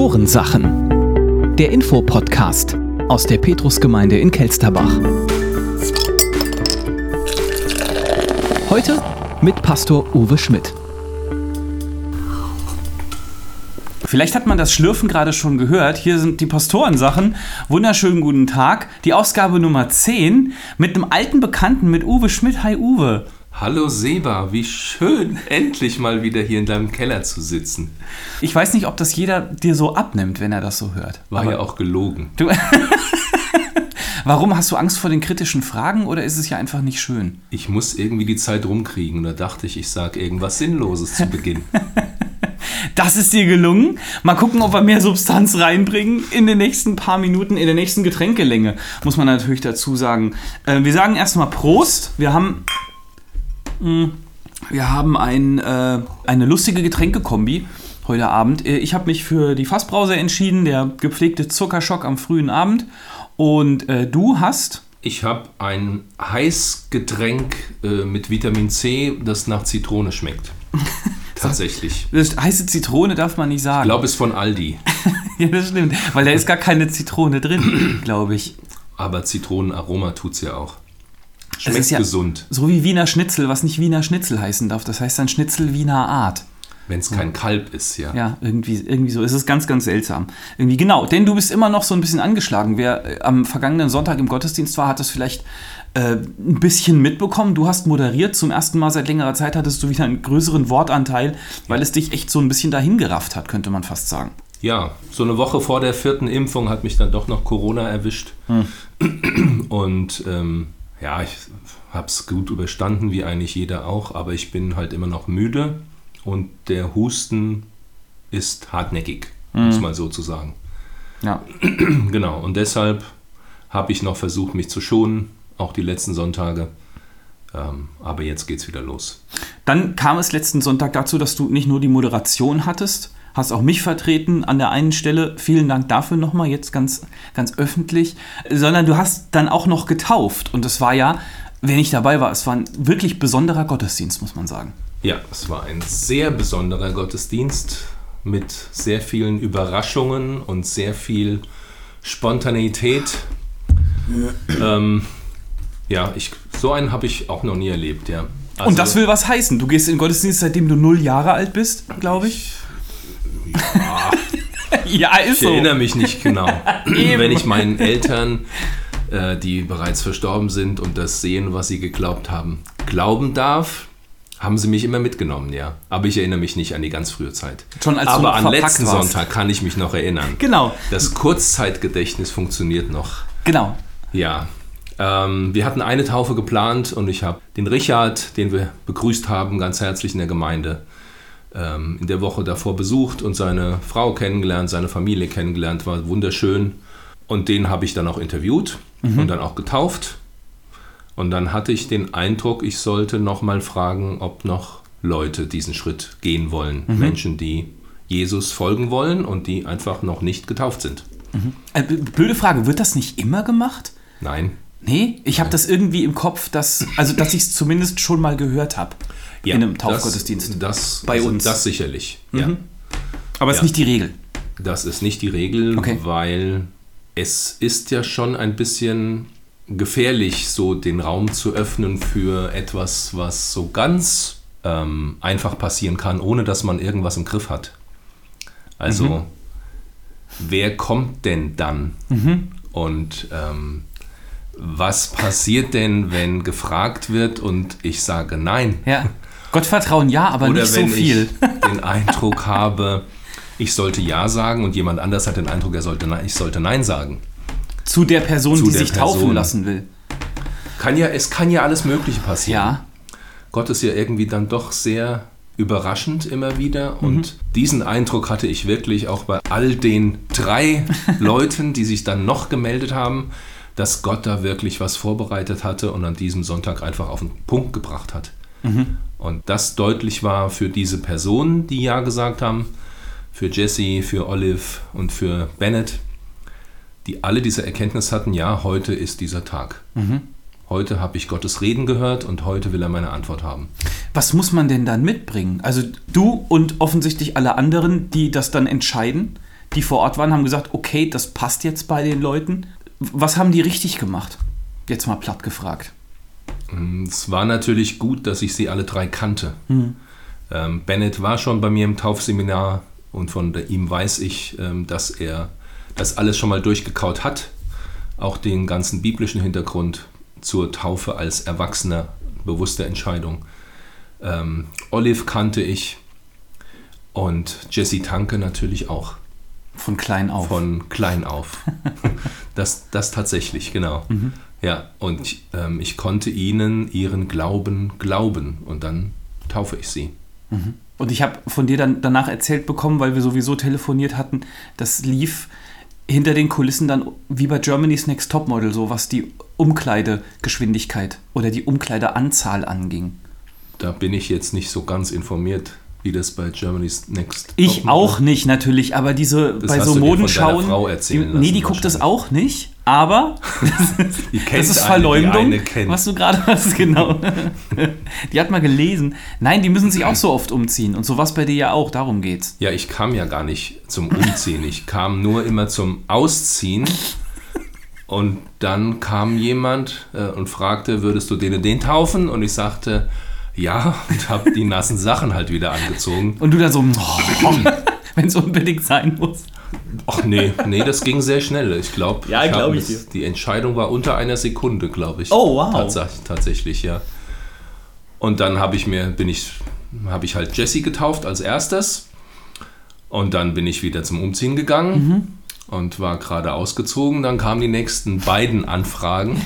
Pastorensachen. Der Infopodcast aus der Petrusgemeinde in Kelsterbach. Heute mit Pastor Uwe Schmidt. Vielleicht hat man das Schlürfen gerade schon gehört. Hier sind die Pastorensachen. Wunderschönen guten Tag. Die Ausgabe Nummer 10 mit einem alten Bekannten, mit Uwe Schmidt. Hi Uwe. Hallo Seba, wie schön, endlich mal wieder hier in deinem Keller zu sitzen. Ich weiß nicht, ob das jeder dir so abnimmt, wenn er das so hört. War Aber ja auch gelogen. Du Warum hast du Angst vor den kritischen Fragen oder ist es ja einfach nicht schön? Ich muss irgendwie die Zeit rumkriegen und da dachte ich, ich sage irgendwas Sinnloses zu Beginn. Das ist dir gelungen. Mal gucken, ob wir mehr Substanz reinbringen in den nächsten paar Minuten, in der nächsten Getränkelänge, muss man natürlich dazu sagen. Äh, wir sagen erstmal Prost. Wir haben, wir haben ein, äh, eine lustige Getränkekombi heute Abend. Äh, Ich habe mich für die Fassbrause entschieden, der gepflegte Zuckerschock am frühen Abend. Und äh, du hast Ich habe ein Heißgetränk äh, mit Vitamin C, das nach Zitrone schmeckt. Tatsächlich. das heiße Zitrone darf man nicht Ich sagen. glaube, es ist von Aldi. ja, das stimmt, weil da ist gar keine Zitrone drin, glaube ich. Aber Zitronenaroma tut es ja auch. Schmeckt ja- gesund, So wie Wiener Schnitzel, was nicht Wiener Schnitzel heißen darf. Das heißt dann Schnitzel Wiener Art. wenn es kein Kalb ist, ja. Ja, irgendwie, irgendwie so. Es ist ganz, ganz seltsam. Irgendwie genau. Denn du bist immer noch so ein bisschen angeschlagen. Wer äh, am vergangenen Sonntag im Gottesdienst war, hat das vielleicht äh, ein bisschen mitbekommen. Du hast moderiert. Zum ersten Mal seit längerer Zeit hattest du wieder einen größeren Wortanteil, weil es dich echt so ein bisschen dahin gerafft hat, könnte man fast sagen. Ja, so eine Woche vor der vierten Impfung hat mich dann doch noch Corona erwischt. Und ähm, ja, ich habe es gut überstanden, wie eigentlich jeder auch, aber ich bin halt immer noch müde und der Husten ist hartnäckig, muss man so zu sagen. Ja. Genau, und deshalb habe ich noch versucht, mich zu schonen, auch die letzten Sonntage. Ähm, aber jetzt geht's wieder los. Dann kam es letzten Sonntag dazu, dass du nicht nur die Moderation hattest, hast auch mich vertreten an der einen Stelle. Vielen Dank dafür nochmal, jetzt ganz, ganz öffentlich. Sondern du hast dann auch noch getauft. Und es war ja, wenn ich dabei war, es war ein wirklich besonderer Gottesdienst, muss man sagen. Ja, es war ein sehr besonderer Gottesdienst mit sehr vielen Überraschungen und sehr viel Spontaneität. ähm, ja, ich, so einen habe ich auch noch nie erlebt, ja. Also, Und das will was heißen. Du gehst in den Gottesdienst, seitdem du null Jahre alt bist, glaube ich. ja, ist Ich erinnere mich nicht genau. Wenn ich meinen Eltern, äh, die bereits verstorben sind und das sehen, was sie geglaubt haben, glauben darf, haben sie mich immer mitgenommen, ja. Aber ich erinnere mich nicht an die ganz frühe Zeit. Schon als Aber an letzten warst. Sonntag kann ich mich noch erinnern. Genau, Das Kurzzeitgedächtnis funktioniert noch. genau. Ja. Ähm, wir hatten eine Taufe geplant und ich habe den Richard, den wir begrüßt haben, ganz herzlich in der Gemeinde, ähm, in der Woche davor besucht und seine Frau kennengelernt, seine Familie kennengelernt, war wunderschön. Und den habe ich dann auch interviewt und dann auch getauft. Und dann hatte ich den Eindruck, ich sollte nochmal fragen, ob noch Leute diesen Schritt gehen wollen. Menschen, die Jesus folgen wollen und die einfach noch nicht getauft sind. Äh, b- blöde Frage, wird das nicht immer gemacht? Nein, Nee, ich habe das irgendwie im Kopf, dass, also dass ich es zumindest schon mal gehört habe. Ja, in einem Taufgottesdienst. Das, das, Bei uns. Das sicherlich. Ja. Aber es Ja. ist nicht die Regel. Das ist nicht die Regel, Okay. weil es ist ja schon ein bisschen gefährlich, so den Raum zu öffnen für etwas, was so ganz ähm, einfach passieren kann, ohne dass man irgendwas im Griff hat. Also, Mhm. wer kommt denn dann? Und ähm, was passiert denn, wenn gefragt wird und ich sage nein? Ja. Gottvertrauen ja, aber Oder nicht so wenn viel. ich den Eindruck habe, ich sollte Ja sagen und jemand anders hat den Eindruck, er sollte Nein, ich sollte Nein sagen. Zu der Person, Zu die der sich taufen Person. lassen will. Kann ja, es kann ja alles Mögliche passieren. Ja. Gott ist ja irgendwie dann doch sehr überraschend immer wieder und diesen Eindruck hatte ich wirklich auch bei all den drei Leuten, die sich dann noch gemeldet haben, dass Gott da wirklich was vorbereitet hatte und an diesem Sonntag einfach auf den Punkt gebracht hat. Und das deutlich war für diese Personen, die Ja gesagt haben, für Jesse, für Olive und für Bennett, die alle diese Erkenntnis hatten, ja, heute ist dieser Tag. Heute habe ich Gottes Reden gehört und heute will er meine Antwort haben. Was muss man denn dann mitbringen? Also du und offensichtlich alle anderen, die das dann entscheiden, die vor Ort waren, haben gesagt, okay, das passt jetzt bei den Leuten. Was haben die richtig gemacht? Jetzt mal platt gefragt. Es war natürlich gut, dass ich sie alle drei kannte. Ähm, Bennett war schon bei mir im Taufseminar und von ihm weiß ich, ähm, dass er das alles schon mal durchgekaut hat. Auch den ganzen biblischen Hintergrund zur Taufe als Erwachsener, bewusste Entscheidung. Ähm, Olive kannte ich und Jesse Tanke natürlich auch. Von klein auf. Von klein auf. das, das tatsächlich, genau. Ja, und ich, ähm, ich konnte ihnen ihren Glauben glauben und dann taufe ich sie. Und ich habe von dir dann danach erzählt bekommen, weil wir sowieso telefoniert hatten, das lief hinter den Kulissen dann wie bei Germany's Next Topmodel, so was die Umkleidegeschwindigkeit oder die Umkleideanzahl anging. Da bin ich jetzt nicht so ganz informiert, wie das bei Germany's Next Ich auch nicht natürlich, aber diese Das bei so Modenschauen. Frau erzählen die, nee, die guckt das auch nicht, aber Die kennt das ist Verleumdung, eine was du gerade hast, genau. die hat mal gelesen. Nein, die müssen sich auch so oft umziehen und sowas bei dir ja auch, darum geht's. Ja, ich kam ja gar nicht zum Umziehen. Ich kam nur immer zum Ausziehen. Und dann kam jemand äh, und fragte, würdest du den und den taufen? Und ich sagte, ja, und habe die nassen Sachen halt wieder angezogen. Und du dann so, oh, wenn es unbedingt sein muss. Ach nee, nee, das ging sehr schnell. Ich glaube, Ja, glaub ich dir. die Entscheidung war unter einer Sekunde, glaube ich. Oh, wow. Tats tatsächlich, ja. Und dann habe ich mir, bin ich, habe ich halt Jesse getauft als erstes. Und dann bin ich wieder zum Umziehen gegangen Mhm. und war gerade ausgezogen. Dann kamen die nächsten beiden Anfragen.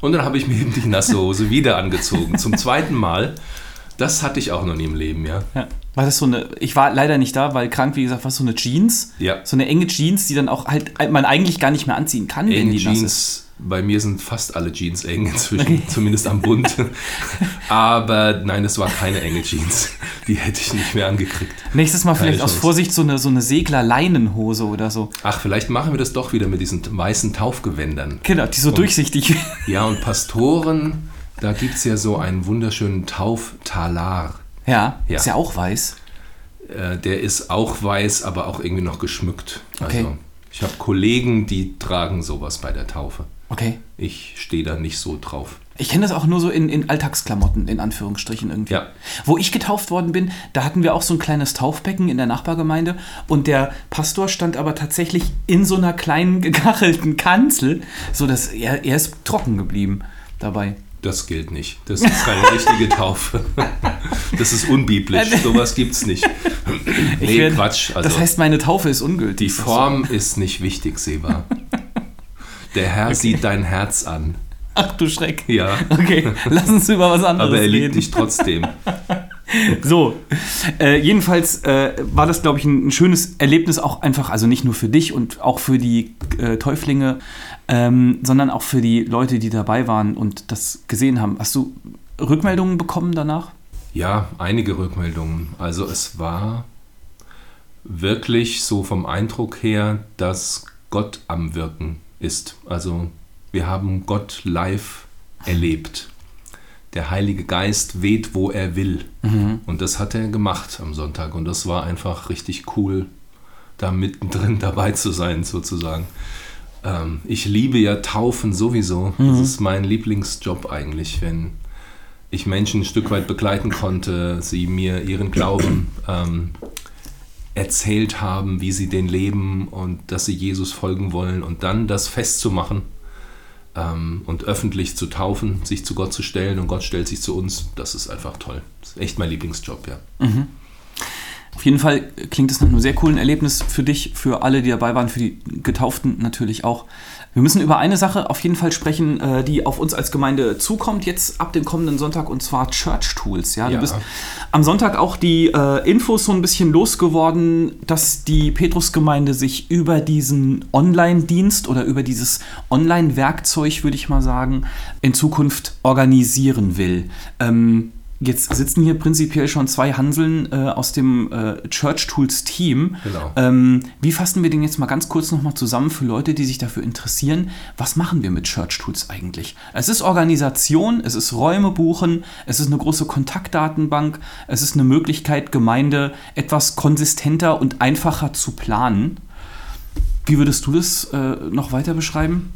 Und dann habe ich mir eben die nasse Hose wieder angezogen. Zum zweiten Mal. Das hatte ich auch noch nie im Leben, ja. Ja. War das so eine, ich war leider nicht da, weil krank, wie gesagt, war so eine Jeans. Ja. So eine enge Jeans, die dann auch halt man eigentlich gar nicht mehr anziehen kann, wenn Enge die nass ist. Bei mir sind fast alle Jeans eng inzwischen, zumindest am Bund. Aber nein, es war keine enge Jeans. Die hätte ich nicht mehr angekriegt. Nächstes Mal vielleicht Keine aus Chance. Vorsicht so eine, so eine Segler-Leinenhose oder so. Ach, vielleicht machen wir das doch wieder mit diesen weißen Taufgewändern. Genau, die so durchsichtig. Ja, und Pastoren, da gibt es ja so einen wunderschönen Tauftalar. ja, Ja. ist ja auch weiß. Äh, der ist auch weiß, aber auch irgendwie noch geschmückt. Okay. Also, ich habe Kollegen, die tragen sowas bei der Taufe. Okay. Ich stehe da nicht so drauf. Ich kenne das auch nur so in, in Alltagsklamotten, in Anführungsstrichen irgendwie. Ja. Wo ich getauft worden bin, da hatten wir auch so ein kleines Taufbecken in der Nachbargemeinde und der Pastor stand aber tatsächlich in so einer kleinen gekachelten Kanzel, so dass er, er ist trocken geblieben dabei. Das gilt nicht. Das ist keine richtige Taufe. Das ist unbiblisch. Sowas gibt's nicht. Ich Nee, werd- Quatsch. Also das heißt, meine Taufe ist ungültig. die Form ist nicht wichtig, Seba. Der Herr sieht dein Herz an. Ach du Schreck. Ja. Okay, lass uns über was anderes Aber er liebt reden. dich trotzdem. So, äh, jedenfalls äh, war das, glaube ich, ein, ein schönes Erlebnis auch einfach, also nicht nur für dich und auch für die äh, Täuflinge, ähm, sondern auch für die Leute, die dabei waren und das gesehen haben. Hast du Rückmeldungen bekommen danach? Ja, einige Rückmeldungen. Also es war wirklich so vom Eindruck her, dass Gott am Wirken ist. Also wir haben Gott live erlebt. Der Heilige Geist weht, wo er will. Und das hat er gemacht am Sonntag. Und das war einfach richtig cool, da mittendrin dabei zu sein, sozusagen. Ähm, ich liebe ja Taufen sowieso. Das ist mein Lieblingsjob eigentlich, wenn ich Menschen ein Stück weit begleiten konnte, sie mir ihren Glauben ähm, erzählt haben, wie sie den leben und dass sie Jesus folgen wollen und dann das festzumachen ähm, und öffentlich zu taufen, sich zu Gott zu stellen und Gott stellt sich zu uns, das ist einfach toll. Das ist echt mein Lieblingsjob, ja. Auf jeden Fall klingt es nach einem sehr coolen Erlebnis für dich, für alle, die dabei waren, für die Getauften natürlich auch. Wir müssen über eine Sache auf jeden Fall sprechen, äh, die auf uns als Gemeinde zukommt, jetzt ab dem kommenden Sonntag, und zwar Church Tools. Ja, du Ja. bist am Sonntag auch die äh, Infos so ein bisschen losgeworden, dass die Petrusgemeinde sich über diesen Online-Dienst oder über dieses Online-Werkzeug, würde ich mal sagen, in Zukunft organisieren will. Ähm, Jetzt sitzen hier prinzipiell schon zwei Hanseln äh, aus dem äh, Church Tools Team. Genau. Ähm, wie fassen wir den jetzt mal ganz kurz nochmal zusammen für Leute, die sich dafür interessieren? Was machen wir mit Church Tools eigentlich? Es ist Organisation, es ist Räume buchen, es ist eine große Kontaktdatenbank, es ist eine Möglichkeit, Gemeinde etwas konsistenter und einfacher zu planen. Wie würdest du das äh, noch weiter beschreiben?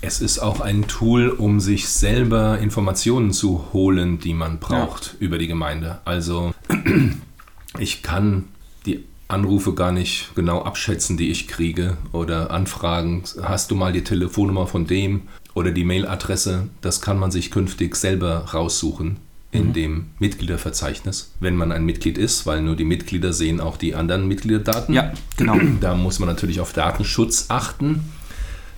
Es ist auch ein Tool, um sich selber Informationen zu holen, die man braucht ja. über die Gemeinde. Also ich kann die Anrufe gar nicht genau abschätzen, die ich kriege oder Anfragen. Hast du mal die Telefonnummer von dem oder die Mailadresse? Das kann man sich künftig selber raussuchen in mhm. dem Mitgliederverzeichnis, wenn man ein Mitglied ist, weil nur die Mitglieder sehen auch die anderen Mitgliederdaten. Ja, genau. Da muss man natürlich auf Datenschutz achten.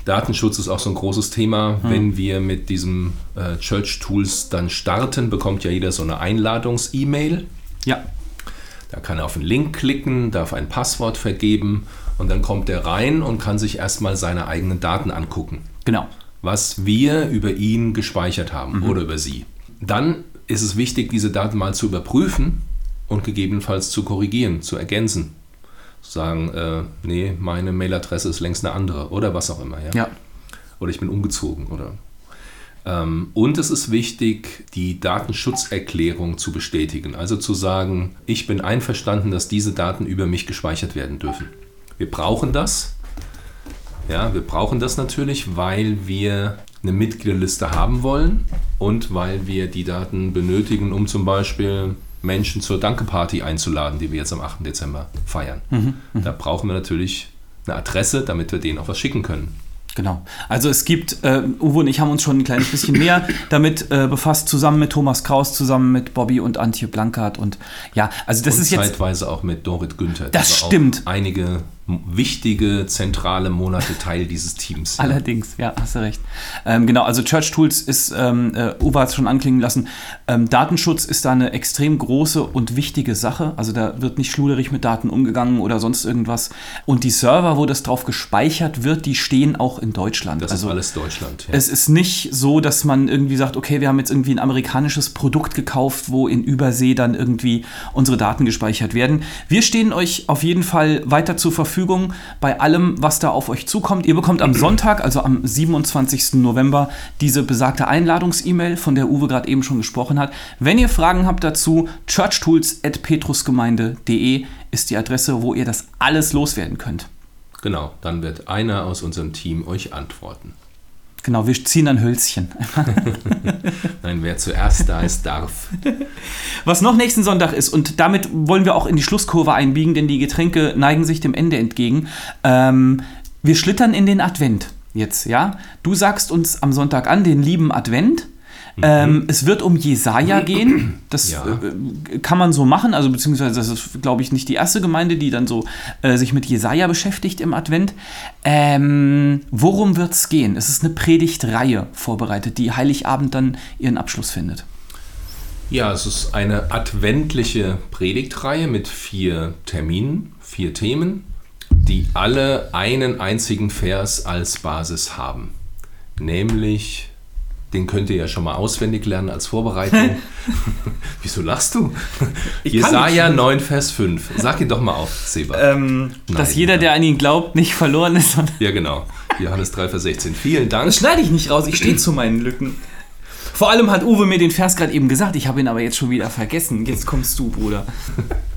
Datenschutz ist auch so ein großes Thema. Mhm. Wenn wir mit diesem äh, Church Tools dann starten, bekommt ja jeder so eine Einladungs-E-Mail. Ja. Da kann er auf einen Link klicken, darf ein Passwort vergeben und dann kommt er rein und kann sich erstmal seine eigenen Daten angucken. Genau. Was wir über ihn gespeichert haben mhm. oder über sie. Dann ist es wichtig, diese Daten mal zu überprüfen und gegebenenfalls zu korrigieren, zu ergänzen. Zu sagen, äh, nee, meine Mailadresse ist längst eine andere oder was auch immer. Ja. ja. Oder ich bin umgezogen oder. Ähm, und es ist wichtig, die Datenschutzerklärung zu bestätigen. Also zu sagen, ich bin einverstanden, dass diese Daten über mich gespeichert werden dürfen. Wir brauchen das. Ja, wir brauchen das natürlich, weil wir eine Mitgliederliste haben wollen und weil wir die Daten benötigen, um zum Beispiel Menschen zur Dankeparty einzuladen, die wir jetzt am 8. Dezember feiern. Mhm, mh. Da brauchen wir natürlich eine Adresse, damit wir denen auch was schicken können. Genau. Also es gibt, äh, Uwe und ich haben uns schon ein kleines bisschen mehr damit äh, befasst, zusammen mit Thomas Kraus, zusammen mit Bobby und Antje Blankert und ja, also das und ist jetzt... zeitweise auch mit Dorit Günther. Das stimmt. Einige wichtige, zentrale Monate Teil dieses Teams. Ja. Allerdings, ja, hast du recht. Ähm, genau, also Church Tools ist, ähm, äh, Uwe hat es schon anklingen lassen, ähm, Datenschutz ist da eine extrem große und wichtige Sache. Also da wird nicht schluderig mit Daten umgegangen oder sonst irgendwas. Und die Server, wo das drauf gespeichert wird, die stehen auch in Deutschland. Das also ist alles Deutschland. Ja. Es ist nicht so, dass man irgendwie sagt, okay, wir haben jetzt irgendwie ein amerikanisches Produkt gekauft, wo in Übersee dann irgendwie unsere Daten gespeichert werden. Wir stehen euch auf jeden Fall weiter zur Verfügung Verfügung bei allem, was da auf euch zukommt. Ihr bekommt am Sonntag, also am 27. November, diese besagte Einladungs-E-Mail, von der Uwe gerade eben schon gesprochen hat. Wenn ihr Fragen habt dazu, churchtools.petrusgemeinde.de ist die Adresse, wo ihr das alles loswerden könnt. Genau, dann wird einer aus unserem Team euch antworten. Genau, wir ziehen ein Hölzchen. Nein, wer zuerst da ist, darf. Was noch nächsten Sonntag ist, und damit wollen wir auch in die Schlusskurve einbiegen, denn die Getränke neigen sich dem Ende entgegen. Ähm, wir schlittern in den Advent jetzt, ja? Du sagst uns am Sonntag an, den lieben Advent. Mhm. Ähm, es wird um Jesaja gehen. Das ja. äh, kann man so machen. Also, beziehungsweise, das ist, glaube ich, nicht die erste Gemeinde, die dann so äh, sich mit Jesaja beschäftigt im Advent. Ähm, worum wird es gehen? Es ist eine Predigtreihe vorbereitet, die Heiligabend dann ihren Abschluss findet. Ja, es ist eine adventliche Predigtreihe mit vier Terminen, vier Themen, die alle einen einzigen Vers als Basis haben. Nämlich den könnt ihr ja schon mal auswendig lernen als Vorbereitung. Wieso lachst du? Ich Jesaja 9, Vers 5. Sag ihn doch mal auf, Seba. Ähm, dass jeder, der an ihn glaubt, nicht verloren ist. ja, genau. Johannes 3, Vers 16. Vielen Dank. Das schneide ich nicht raus, ich stehe zu meinen Lücken. Vor allem hat Uwe mir den Vers gerade eben gesagt, ich habe ihn aber jetzt schon wieder vergessen. Jetzt kommst du, Bruder.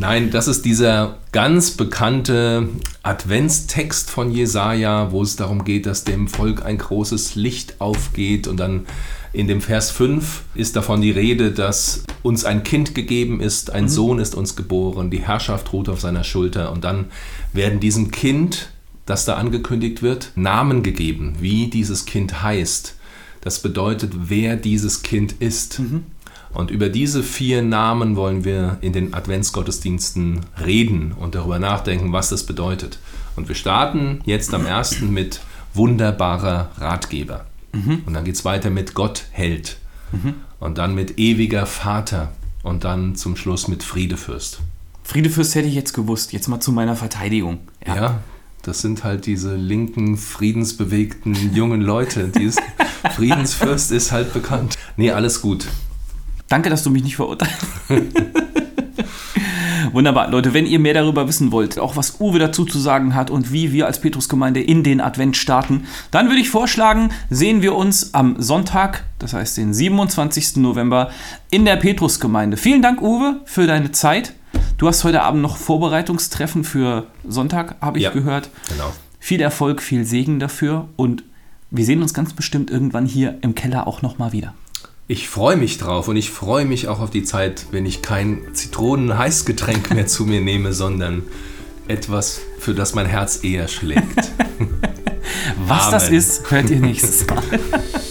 Nein, das ist dieser ganz bekannte Adventstext von Jesaja, wo es darum geht, dass dem Volk ein großes Licht aufgeht. Und dann in dem Vers 5 ist davon die Rede, dass uns ein Kind gegeben ist, ein mhm. Sohn ist uns geboren, die Herrschaft ruht auf seiner Schulter. Und dann werden diesem Kind, das da angekündigt wird, Namen gegeben, wie dieses Kind heißt. Das bedeutet, wer dieses Kind ist. Mhm. Und über diese vier Namen wollen wir in den Adventsgottesdiensten reden und darüber nachdenken, was das bedeutet. Und wir starten jetzt am ersten mit wunderbarer Ratgeber. Mhm. Und dann geht es weiter mit Gott Held. Mhm. Und dann mit ewiger Vater. Und dann zum Schluss mit Friedefürst. Friedefürst hätte ich jetzt gewusst. Jetzt mal zu meiner Verteidigung. Ja, ja das sind halt diese linken, friedensbewegten jungen Leute. Dieses Friedensfürst ist halt bekannt. Nee, alles gut. Danke, dass du mich nicht verurteilst. Wunderbar, Leute, wenn ihr mehr darüber wissen wollt, auch was Uwe dazu zu sagen hat und wie wir als Petrusgemeinde in den Advent starten, dann würde ich vorschlagen, sehen wir uns am Sonntag, das heißt den 27. November, in der Petrusgemeinde. Vielen Dank, Uwe, für deine Zeit. Du hast heute Abend noch Vorbereitungstreffen für Sonntag, habe ich Ja. gehört. Genau. Viel Erfolg, viel Segen dafür und wir sehen uns ganz bestimmt irgendwann hier im Keller auch nochmal wieder. Ich freue mich drauf und ich freue mich auch auf die Zeit, wenn ich kein Zitronen-Heißgetränk mehr zu mir nehme, sondern etwas, für das mein Herz eher schlägt. Was das Amen. ist, hört ihr nächstes Mal.